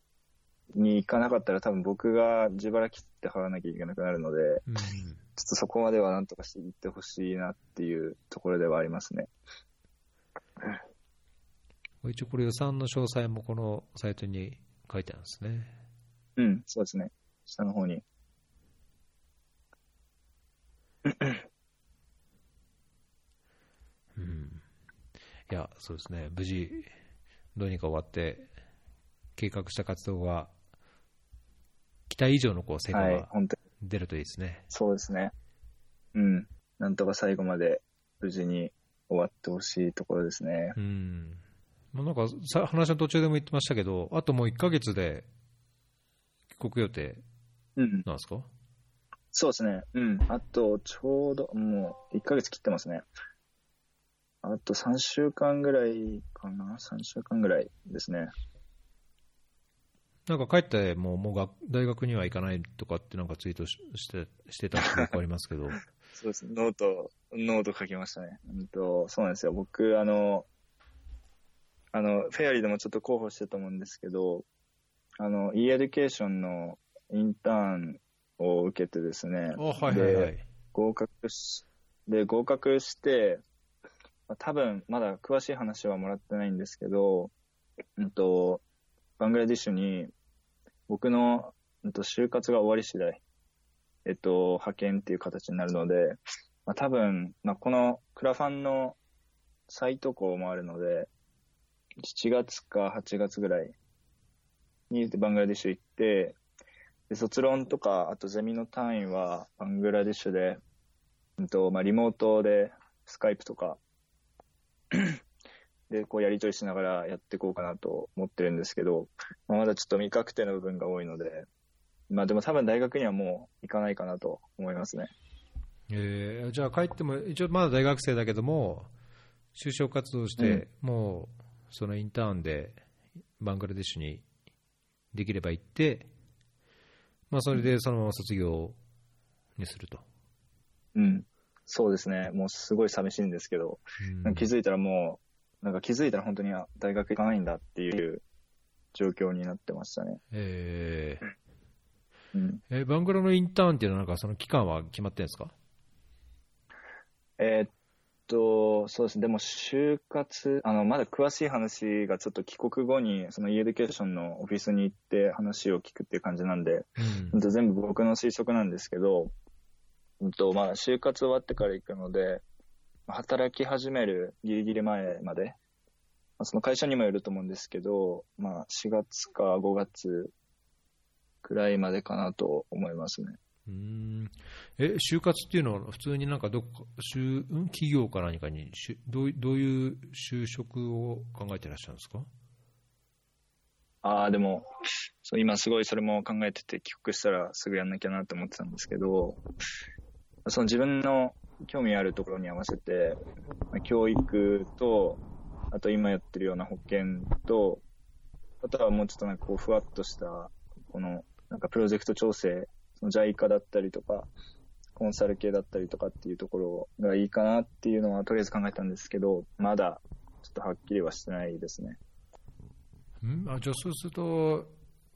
に行かなかったら多分僕が自腹切って払わなきゃいけなくなるので、うんちょっとそこまではなんとかしていってほしいなっていうところではありますね。一応これ予算の詳細もこのサイトに書いてあるんですね。うん、そうですね。下の方に。うん。いや、そうですね。無事、どうにか終わって、計画した活動が、期待以上のこう成果はい、が出るといいですね。そうですね。うん。なんとか最後まで無事に終わってほしいところですね。うん。まあ、なんかさ、話の途中でも言ってましたけど、あともう1ヶ月で帰国予定うん。なんですか？そうですね。うん。あと、ちょうど、もう、1ヶ月切ってますね。あと3週間ぐらいかな ?3 週間ぐらいですね。なんか帰ってもうもう学大学には行かないとかってなんかツイートししてしてた記憶ありますけど、そうです。 note、note 書きましたね。うんと、そうなんですよ。僕、あの、あの、フェアリーでもちょっと広報してたと思うんですけど、あの、e エデュケーションのインターンを受けてですね、あはいはいはい。合格し、で、合格して、まあ多分、まだ詳しい話はもらってないんですけど、うんと、バングラディッシュに、僕の、うんと、就活が終わり次第、えっと、派遣っていう形になるので、まあ、多分、まあ、このクラファンのサイト校もあるので、7月か8月ぐらいにバングラデシュ行って、で卒論とか、あとゼミの単位はバングラデシュで、うんとまあ、リモートでスカイプとかでこうやり取りしながらやっていこうかなと思ってるんですけど、まあ、まだちょっと未確定の部分が多いので、まあでも多分大学にはもう行かないかなと思いますね。えーじゃあ帰っても、一応まだ大学生だけども、就職活動して、もうそのインターンでバングラデシュにできれば行って、まあ、それでそのまま卒業にすると。うん。そうですね。もうすごい寂しいんですけど、うん気づいたらもう、なんか気づいたら本当にあ大学行かないんだっていう状況になってましたね。えーうん。えーバングラのインターンっていうのは、なんかその期間は決まってるんですか？えーっと、そうですね。でも、就活、あの、まだ詳しい話がちょっと帰国後に、その e エデュケーションのオフィスに行って話を聞くっていう感じなんで、うん全部僕の推測なんですけど、うんと、まあ、就活終わってから行くので、働き始めるギリギリ前まで、まあその会社にもよると思うんですけど、まあ、4月か5月くらいまでかなと思いますね。うん。え、就活っていうのは、普通になんかどっか、就企業か何かにしどう、どういう就職を考えてらっしゃるんですか？ああ、でも、そう、今すごいそれも考えてて、帰国したらすぐやんなきゃなって思ってたんですけど、その自分の興味あるところに合わせて、教育と、あと今やってるような保険と、あとはもうちょっとなんかこう、ふわっとした、この、なんかプロジェクト調整、JICA だったりとか、コンサル系だったりとかっていうところがいいかなっていうのはとりあえず考えたんですけど、まだちょっとはっきりはしてないですね。ん？あじゃあそうすると、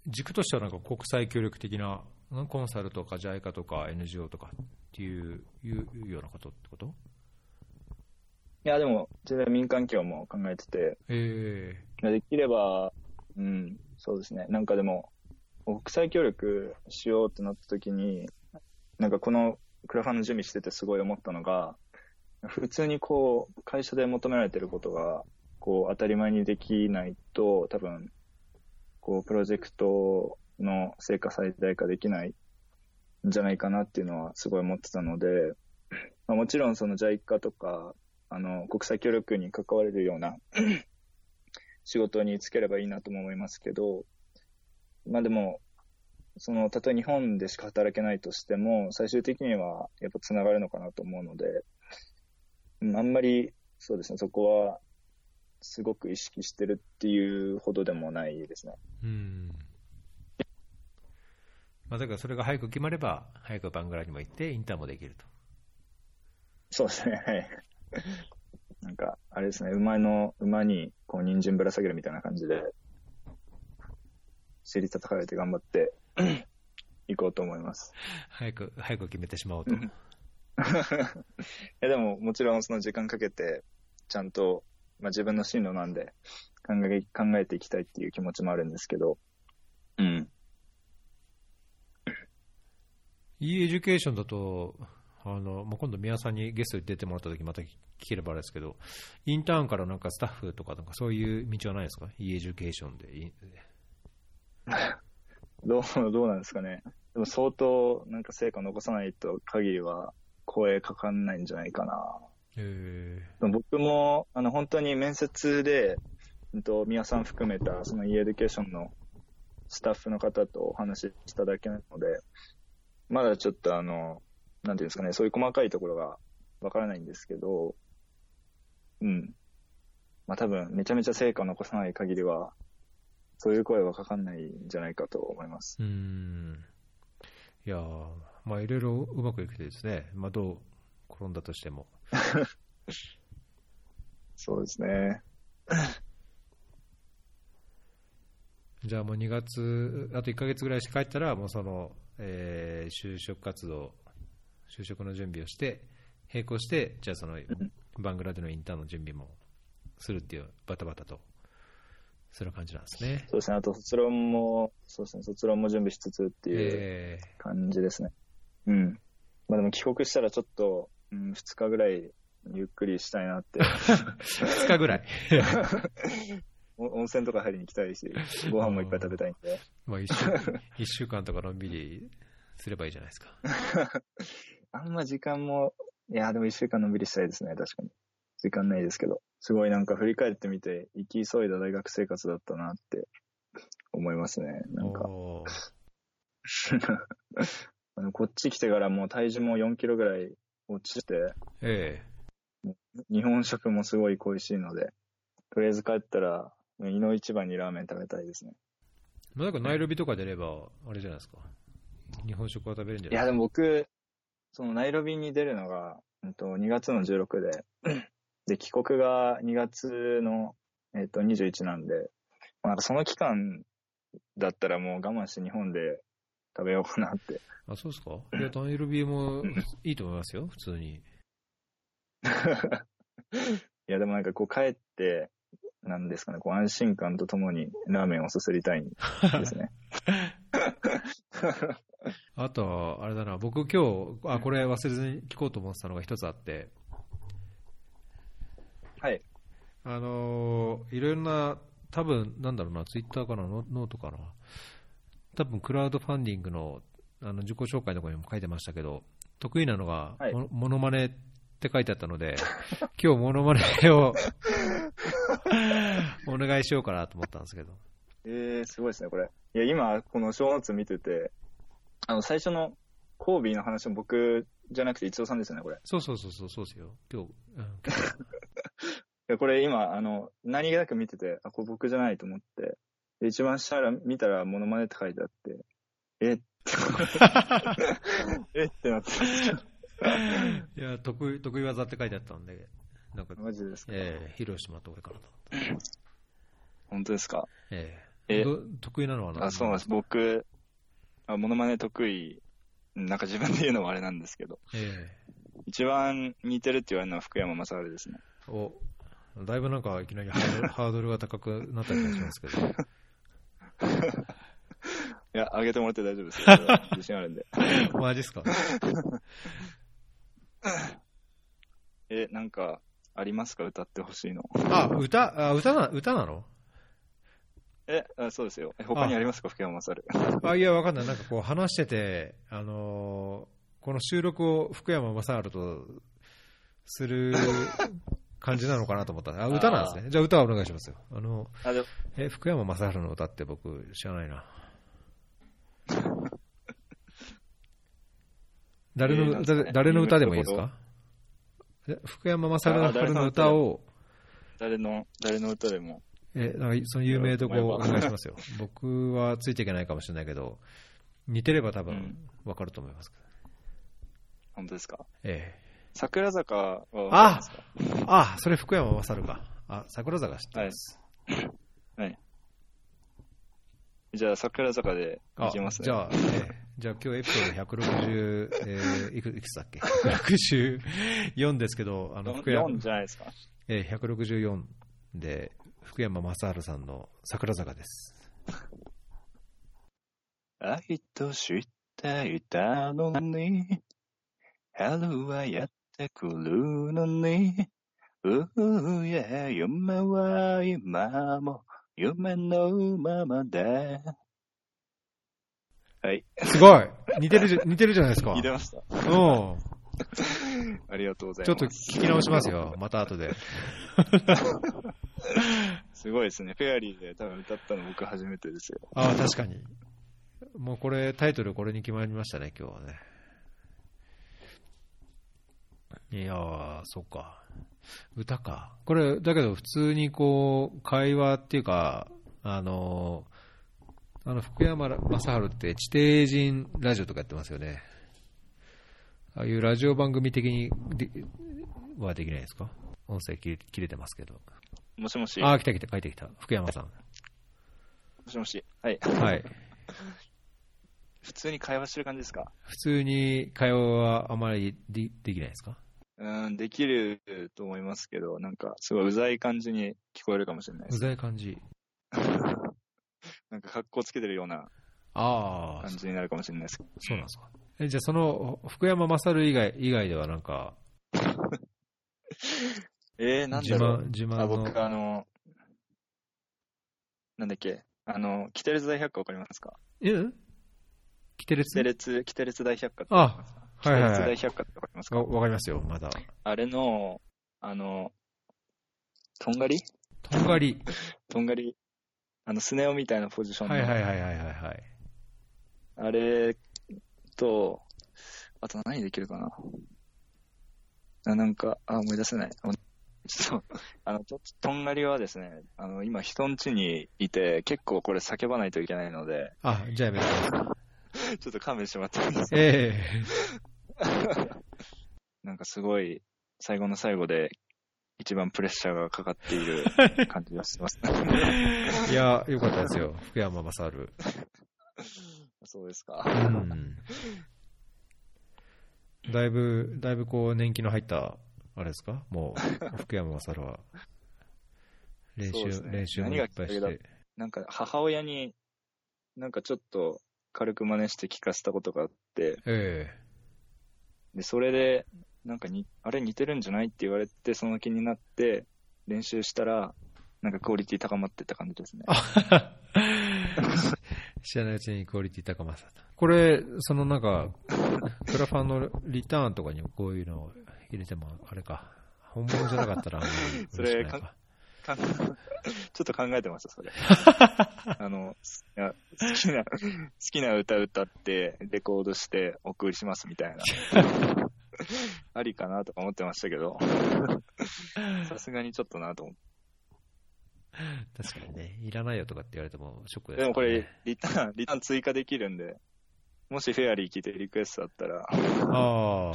軸としてはなんか国際協力的な、ん？コンサルとか JICA とか NGO とかっていういうようなことってこと？いや、でも、全然民間企業も考えてて、え。できれば、うん、そうですね。なんかでも、国際協力しようってなった時に、なんかこのクラファンの準備しててすごい思ったのが、普通にこう、会社で求められてることが、こう、当たり前にできないと、多分、こう、プロジェクトの成果最大化できないんじゃないかなっていうのはすごい思ってたので、まあ、もちろんその JICA とか、あの、国際協力に関われるような仕事に就ければいいなとも思いますけど、まあでも、その、たとえ日本でしか働けないとしても、最終的にはやっぱ繋がるのかなと思うので、うんあんまり、そうですね、そこは、すごく意識してるっていうほどでもないですね。えうん。まあ、だからそれが早く決まれば、早くバングラにも行って、インターンもできると。そうですね、はい。なんか、あれですね、馬の、馬に、こう、人参ぶら下げるみたいな感じで、尻叩かれて頑張って、行こうと思います。早く、早く決めてしまおうと。いやでも、もちろんその時間かけて、ちゃんと、まあ、自分の進路なんで考え、考えていきたいっていう気持ちもあるんですけど、うん。 e-Education だと、あのまあ、今度、宮さんにゲストに出てもらった時また聞ければあれですけど、インターンからなんかスタッフとか、なんかそういう道はないですか、 e-Education で。い どう、どうなんですかね。でも相当、なんか成果残さないと限りは、声かかんないんじゃないかな。えでも僕も、あの、本当に面接で、うんと、宮さん含めた、その e エデュケーションのスタッフの方とお話ししただけなので、まだちょっとあの、なんていうんですかね、そういう細かいところがわからないんですけど、うん。まあ多分、めちゃめちゃ成果を残さない限りは、そういう声はかかんないんじゃないかと思います。ー、うーん。いやーまあいろいろうまくいくとですね、まあ、どう転んだとしても。そうですね。じゃあもう2月、あと1ヶ月ぐらいして帰ったら、もうその、えー就職活動、就職の準備をして、並行して、じゃあそのバングラでのインターンの準備もするっていう、バタバタとする感じなんですね。そうですね。あと卒論も、そうですね。卒論も準備しつつっていうえ感じですね。うん。まあでも帰国したらちょっと、うん、2日ぐらいゆっくりしたいなって。ー、2日ぐらい。お温泉とか入りに行きたいし、ご飯もいっぱい食べたいんで。まあ1週 一週間とかのんびりすればいいじゃないですか。あんま時間も、いや、でも1週間のんびりしたいですね、確かに。時間ないですけど。すごいなんか振り返ってみて、生き急いだ大学生活だったなって思いますね。なんか。あのこっち来てからもう体重も4キロぐらい落ちて、え日本食もすごい恋しいので、とりあえず帰ったら、胃の一番にラーメン食べたいですね。えまあ、だからナイロビとか出れば、あれじゃないですか。日本食は食べるんじゃいや、ないでも僕、そのナイロビに出るのが、うんと、2月の16で、で、帰国が2月の、えっと、21なんで、まあ、その期間だったらもう我慢して日本で食べようかなって。あ、そうですか？いや、ナイロビもいいと思いますよ、普通に。いや、でもなんかこう帰って、なんですかね、こう安心感とともにラーメンをすすりたいんですね。あとは、あれだな、僕今日、あ、これ忘れずに聞こうと思ってたのが一つあって、はい。あのーいろいろな、多分なんだろうな、ツイッターかな、ノノートかな、多分クラウドファンディングのあの自己紹介のところにも書いてましたけど、得意なのが、はいもモノマネって書いてあったので、今日モノマネを お願いしようかなと思ったんですけど。えー、すごいですね、これ。いや、今、この小ノーツ見てて、あの、最初のコービーの話も僕じゃなくて、一郎さんですよね、これ。いそうそうそうそう、そうですよ。今日、うん や、これ今、あの、何気なく見てて、あ、これ僕じゃないと思って、で一番下ら見たら、モノマネって書いてあって、え？って、え？ってなって、いや、得意、得意技って書いてあったんで、なんか、マジですか？ええ披露してもらって俺からと思って。本当ですか？えええ？ど得意なのは何？あ、そうなんです。僕、あ、モノマネ得意、なんか自分で言うのもあれなんですけど、え一番似てるって言われるのは福山雅治ですね。えお、だいぶなんかいきなりハードル が高くなった気がしますけど。いや、あげてもらって大丈夫です 自信あるんで。マジっすか？え、なんか、ありますか？歌ってほしいの。あ、歌、あ、歌な、歌なの？え、あそうですよ。え他にありますか？福山雅治。あ、いや、わかんない。なんかこう話してて、あのーこの収録を福山雅治とする感じなのかなと思った。あ、歌なんですね。じゃあ歌はお願いしますよ。あの、あ、え、福山雅治の歌って僕知らないな。誰の、誰の歌でもいいですか？え福山雅治のの歌を、誰の、誰の歌でも。え、なんかその有名どこお願いしますよ。僕はついていけないかもしれないけど、似てれば多分うんわかると思いますけど。本当ですか？え桜坂はわかりますか？え。あ、それ福山雅治か。あ、桜坂知ってます。じゃあ、桜坂であいきますね。じゃあ、ええじゃあ今日エピソード160、えーいくいくつだっけ ?164 ですけど、あの、福山4、じゃないですか。えー、164で、福山雅治さんの桜坂です。愛としていたのに、春はやってくるのに、ううや、夢は今も夢のままで。はい。すごい似てるじゃ、似てるじゃないですか。入れました。うん。ありがとうございちょっます。と聞き直しますよ。また後で。すごいですね。フェアリーで多分歌ったの僕初めてですよ。ああ、確かに。もうこれ、タイトルこれに決まりましたね、今日はね。いやー、そっか。歌か。これ、だけど普通にこう、会話っていうか、あのー、あの、福山雅治って地底人ラジオとかやってますよね。ああいうラジオ番組的にではできないですか？音声切れ切れてますけど。もしもし。ああ、来た来た、帰ってきた。福山さん。もしもし。はい。はい。普通に会話してる感じですか？普通に会話はあまりでできないですか？うん、できると思いますけど、なんか、すごいうざい感じに聞こえるかもしれないでうす。ざい感じ。なんか、格好つけてるようなああ感、じになるかもしれないです。そうなんですか。えじゃあ、その、福山雅治以外以外ではなんか、えー、なん自だろう。慢、自慢あ、の。僕、あの、なんだっけ、あの、キテレツ大百科わかりますか？え？キテレツ？キテレツ、キテレツ大百科ってわかりますか？あ、キテレツはいはいはい。大百科ってわかりますかわわかりますよ、まだ。あれの、あの、とんがりとんがり。とんがり、あの、スネ夫みたいなポジションの、はいはいはいはいはいはい。あれと、あと何できるかなあなんか、あ、思い出せない。ちょっと、あの、ととんがりはですね、あの、今人ん家にいて、結構これ叫ばないといけないので、あ、じゃあやめてください。ちょっと勘弁してもらってもいいですか？え なんかすごい、最後の最後で、一番プレッシャーがかかっている 感じがします。えいや、よかったですよ、福山雅治。そうですか。うん。だいぶ、だいぶこう、年季の入った、あれですか？もう、福山雅治は。練習、ね練習もいっぱいして。なんか母親に、なんかちょっと軽く真似して聞かせたことがあって、えで、それで、なんかに、あれ似てるんじゃないって言われて、その気になって、練習したら、なんかクオリティ高まってった感じですね。え 知らないうちにクオリティ高まった。これ、そのなんか、クラファンのリターンとかにもこういうのを入れても、あれか、本物じゃなかったらあんまり それか。かん ちょっと考えてました、それ。あの、好きな、好きな歌歌って、レコードしてお送りしますみたいな。ありかなとか思ってましたけど、さすがにちょっとなと思って。確かにね、いらないよとかって言われてもショックです、でもこれ、リターン、リターン追加できるんで、もしフェアリー来てリクエストだったら、ああ、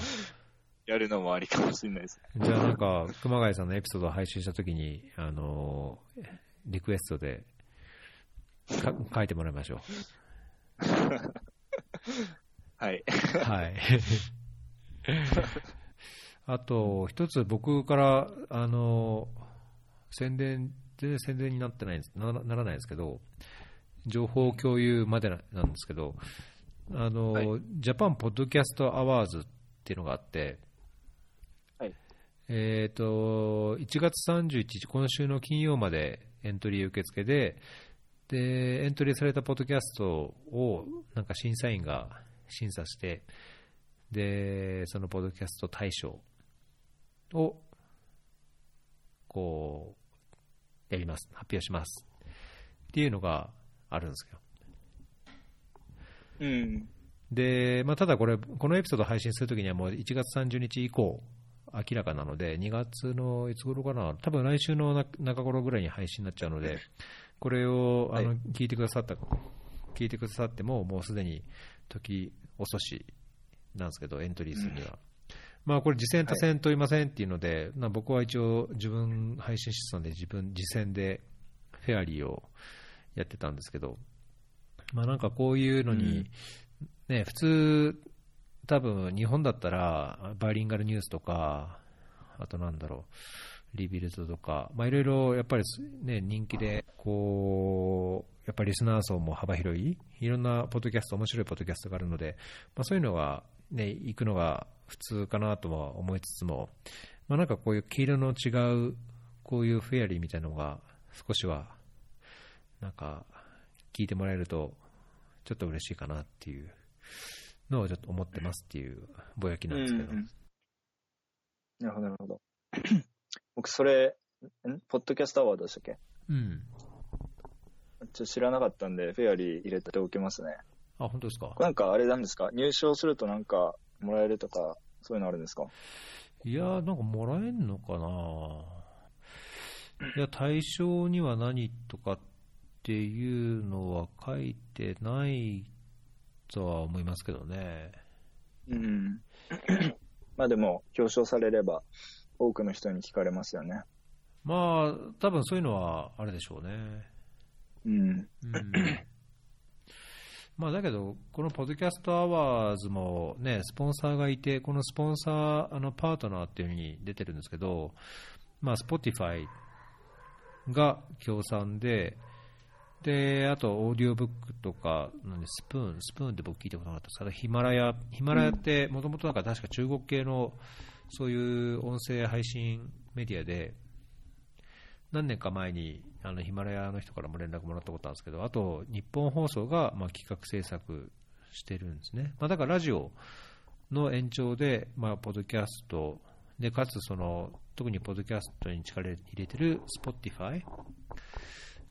やるのもありかもしれないですね。じゃあなんか、熊谷さんのエピソードを配信したときに、あのーリクエストでか書いてもらいましょはい。う。はい。あと、一つ僕から、あのー宣伝、全然宣伝になってないんです、ならならないんですけど、情報共有までななんですけど、あのーは JAPAN PODCAST AWARDS っていうのがあって、はいえー、と1月31日、今週の金曜までエントリー受付でで、エントリーされたポッドキャストをなんか審査員が審査して、でそのポッドキャスト大賞をこうやります、発表しますっていうのがあるんですよ。うん。で、まあ、ただこれ、このエピソード配信するときにはもう1月30日以降、明らかなので、2月のいつ頃かな、多分来週のな中頃ぐらいに配信になっちゃうので、これをあの、はい。聞いてくださった、聞いてくださっても、もうすでに時遅しなんですけど、エントリーするには。まあこれ、次戦多戦問いませんっていうので、まあ僕は一応、自分配信してたんで、自分、次戦でフェアリーをやってたんですけど、まあなんかこういうのに、ね、普通、多分日本だったら、バイリンガルニュースとか、あとなんだろう、リビルズとか、いろいろやっぱりね、人気で、こう、やっぱりリスナー層も幅広い、いろんなポッドキャスト、面白いポッドキャストがあるので、まそういうのがね、行くのが普通かなとは思いつつも、まなんかこういう黄色の違う、こういうフェアリーみたいなのが少しは、なんか聞いてもらえると、ちょっと嬉しいかなっていうのをちょっと思ってますっていうぼやきなんですけど。うんうんなるほど、なるほど。僕、それ、ん？ポッドキャストアワードでしたっけ？うん。ちょ知らなかったんで、フェアリー入れておきますね。あ、本当ですか？なんかあれなんですか？入賞するとなんかもらえるとか、そういうのあるんですか？いやー、なんかもらえんのかな？いや、対象には何とかっていうのは書いてないとは思いますけどね。うん。まあでも、表彰されれば、多くの人に聞かれますよね。まあ、多分そういうのはあれでしょうね。うん。うんまあだけど、このポッドキャストアワーズもね、スポンサーがいて、このスポンサー、あのパートナーっていうふうに出てるんですけど、まあ、Spotify が協賛で、で、あと、オーディオブックとか、なんでスプーン、スプーンって僕聞いたことなかったです。けど、ヒマラヤ、ヒマラヤって、もともとなんか確か中国系の、そういう音声配信メディアで、何年か前にあのヒマラヤの人からも連絡もらったことあるんですけど、あと日本放送がまあ企画制作してるんですね、まあ、だからラジオの延長で、まあ、ポッドキャストで、かつその特にポッドキャストに力入れてる Spotify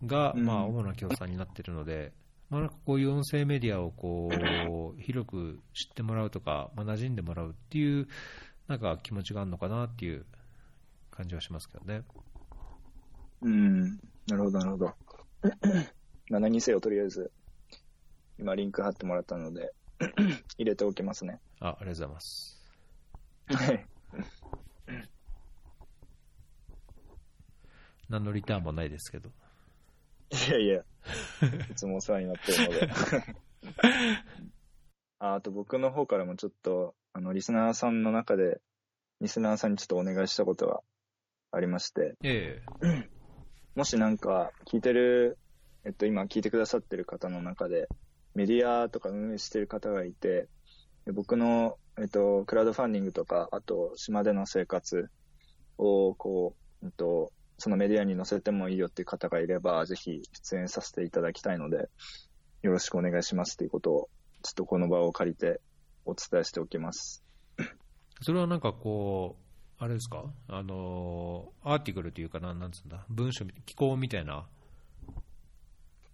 がうんまあ主な協賛になってるので、まあ、なんかこういう音声メディアをこう 広く知ってもらうとか、まあ、馴染んでもらうっていうなんか気持ちがあるのかなっていう感じはしますけどね。うん。なるほど、なるほど。まあ何にせよ、とりあえず、今リンク貼ってもらったので、入れておきますね。あありがとうございます。はい。何のリターンもないですけど。いやいや、いつもお世話になってるので。あ あと僕の方からもちょっと、あの、リスナーさんの中で、リスナーさんにちょっとお願いしたことがありまして、ええ。もしなんか聞いてる、えっと今聞いてくださってる方の中で、メディアとか運営してる方がいて、で僕の、えっと、クラウドファンディングとか、あと、島での生活を、こう、えっと、そのメディアに載せてもいいよっていう方がいれば、ぜひ出演させていただきたいので、よろしくお願いしますということを、ちょっとこの場を借りてお伝えしておきます。それはなんかこう、あれですか、あのアーティクルというかな、なんつうんだ、文章、機構みたいな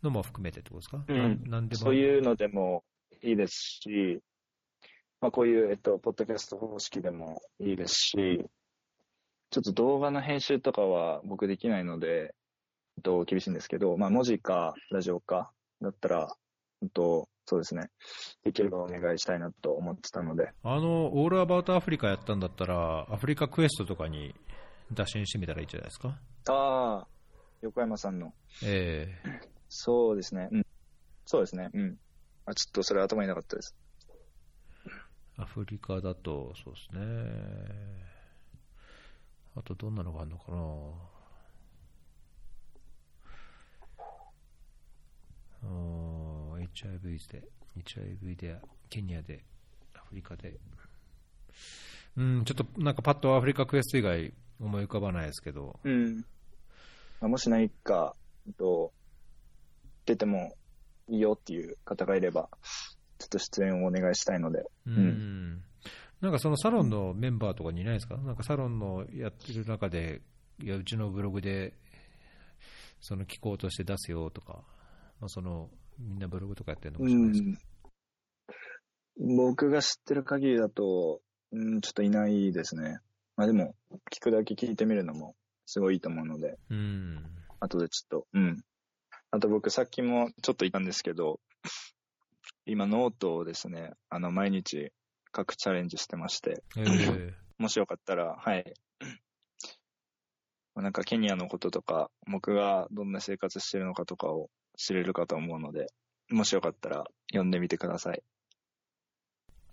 のも含めてってことですか、うんなんでも。そういうのでもいいですし、まあ、こういう、えっと、ポッドキャスト方式でもいいですし、ちょっと動画の編集とかは僕できないので、えっと、厳しいんですけど、まあ、文字かラジオかだったら、えっと、そうですね、できればお願いしたいなと思ってたので、あの、オールアバウトアフリカやったんだったら、アフリカクエストとかに打診してみたらいいんじゃないですか？ああ、横山さんの、えそうですね、うん、そうですね、うん。あ、ちょっとそれ頭になかったです。アフリカだと、そうですね。あとどんなのがあるのかな。うん HIV で、HIV で、ケニアで、アフリカで。うん、ちょっとなんかパッとアフリカクエスト以外思い浮かばないですけど、うん。まあ、もし何か、と、出てもいいよっていう方がいれば、ちょっと出演をお願いしたいので。うん、なんかそのサロンのメンバーとかにいないですか、なんかサロンのやってる中で、いや、うちのブログで、その機構として出すよとか、まあ、そのみんなブログとかやってるのかもしれないですけど、僕が知ってる限りだと、うん、ちょっといないですね。まあでも、聞くだけ聞いてみるのもすごいいいと思うので、うん、後でちょっと、うん。あと僕さっきもちょっと言ったんですけど、今ノートをですね、あの毎日書くチャレンジしてまして、えー。もしよかったら、はい。なんかケニアのこととか、僕がどんな生活してるのかとかを知れるかと思うので、もしよかったら読んでみてください。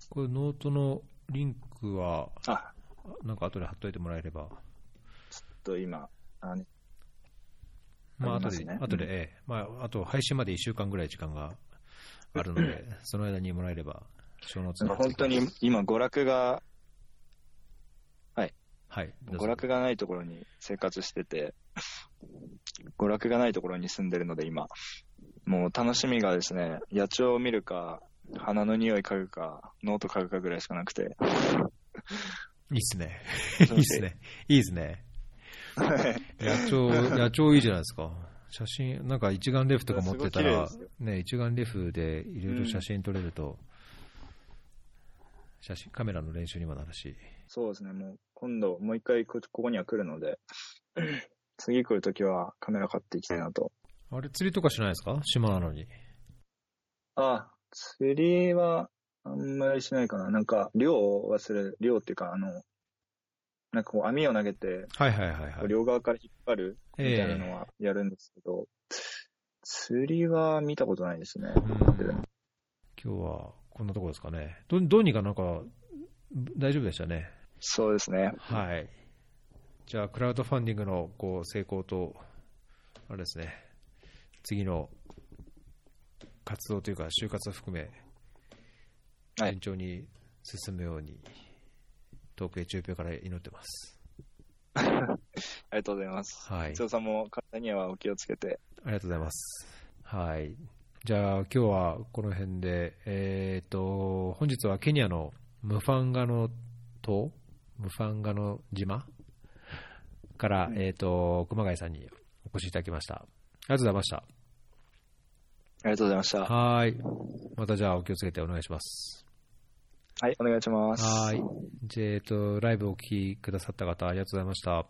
これノートのリンクは、あ、なんか後で貼っといてもらえれば、ちょっと今、あねまあ後で、ね。後で、ええ。まあ、あと配信まで1週間ぐらい時間があるので、その間にもらえれば、本当に今娯楽が、はい、どうぞ娯楽がないところに生活してて、娯楽がないところに住んでるので今、もう楽しみがですね、野鳥を見るか、花の匂い嗅ぐか、ノート嗅ぐかぐらいしかなくて。いいっすね。いいっすね。いいっすね。野鳥、野鳥いいじゃないですか。写真、なんか一眼レフとか持ってたらね、一眼レフでいろいろ写真撮れると、写真、カメラの練習にもなるし。そうですね、もう今度もう一回こここには来るので、次来るときはカメラ買っていきたいなと。あれ、釣りとかしないですか？島なのに。あ、釣りはあんまりしないかな。なんか漁はする、漁っていうかあの、なんかこう網を投げて、はいはいはいはい。両側から引っ張るみえたいなのはやるんですけど、釣りは見たことないですね。うん今日はこんなところですかね。どどうにかなんか大丈夫でしたね。そうですね。はい。じゃあ、クラウドファンディングのこう成功と、あれですね、次の活動というか、就活を含め、はい順調に進むように、東京エチオピアから祈ってます。ありがとうございます。はい。千代さんも体にはお気をつけて。ありがとうございます。はい。じゃあ、今日はこの辺で、えっ、と、本日はケニアのムファンガノ島ムファンガノ島から、えっ、と、熊谷さんにお越しいただきました。ありがとうございました。ありがとうございました。はい。またじゃあ、お気をつけてお願いします。はい、お願いします。はい。じゃあえっ、と、ライブお聞きくださった方、ありがとうございました。